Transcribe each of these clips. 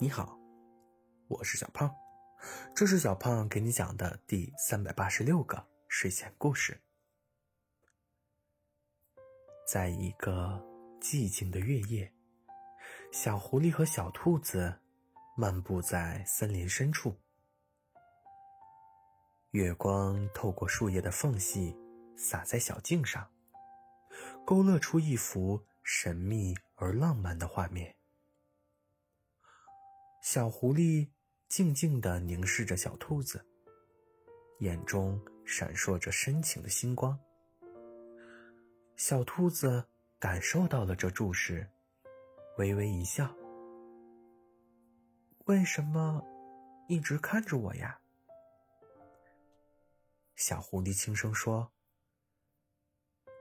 你好，我是小胖，这是小胖给你讲的第三百八十六个睡前故事。在一个寂静的月夜，小狐狸和小兔子漫步在森林深处，月光透过树叶的缝隙洒在小径上，勾勒出一幅神秘而浪漫的画面。小狐狸静静地凝视着小兔子，眼中闪烁着深情的星光。小兔子感受到了这注视，微微一笑：“为什么一直看着我呀？”小狐狸轻声说：“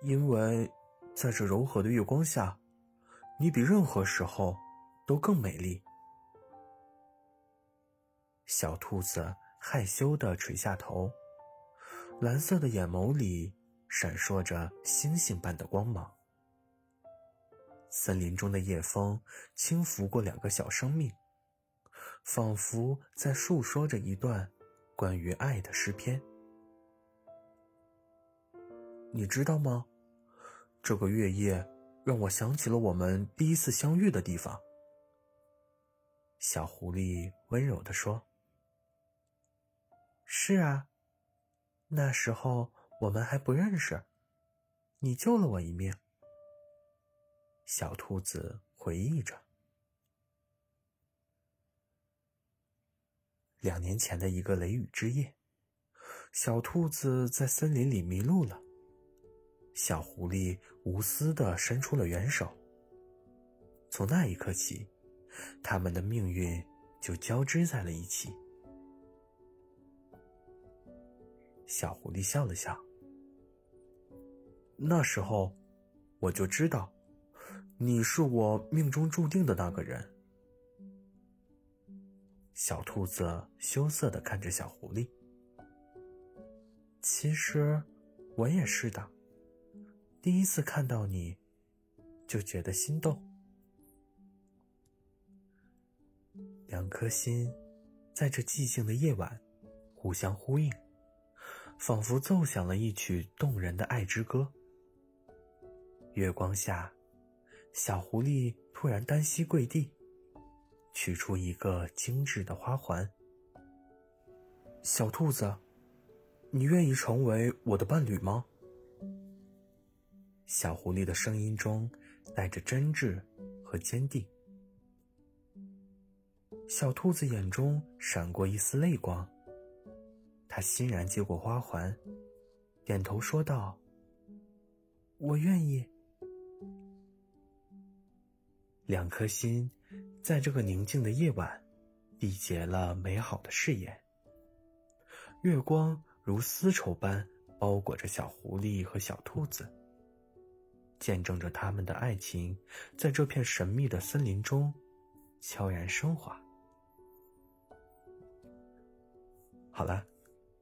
因为在这柔和的月光下，你比任何时候都更美丽。”小兔子害羞的垂下头，蓝色的眼眸里闪烁着星星般的光芒。森林中的夜风轻拂过两个小生命，仿佛在诉说着一段关于爱的诗篇。你知道吗？这个月夜让我想起了我们第一次相遇的地方。小狐狸温柔地说。是啊，那时候我们还不认识，你救了我一命。小兔子回忆着，两年前的一个雷雨之夜，小兔子在森林里迷路了，小狐狸无私的伸出了援手。从那一刻起，他们的命运就交织在了一起。小狐狸笑了笑。那时候，我就知道，你是我命中注定的那个人。小兔子羞涩的看着小狐狸。其实，我也是的。第一次看到你，就觉得心动。两颗心，在这寂静的夜晚，互相呼应。仿佛奏响了一曲动人的爱之歌。月光下，小狐狸突然单膝跪地，取出一个精致的花环。小兔子，你愿意成为我的伴侣吗？小狐狸的声音中带着真挚和坚定。小兔子眼中闪过一丝泪光。他欣然接过花环，点头说道：“我愿意。”两颗心在这个宁静的夜晚缔结了美好的誓言。月光如丝绸般包裹着小狐狸和小兔子，见证着他们的爱情在这片神秘的森林中悄然升华。好了。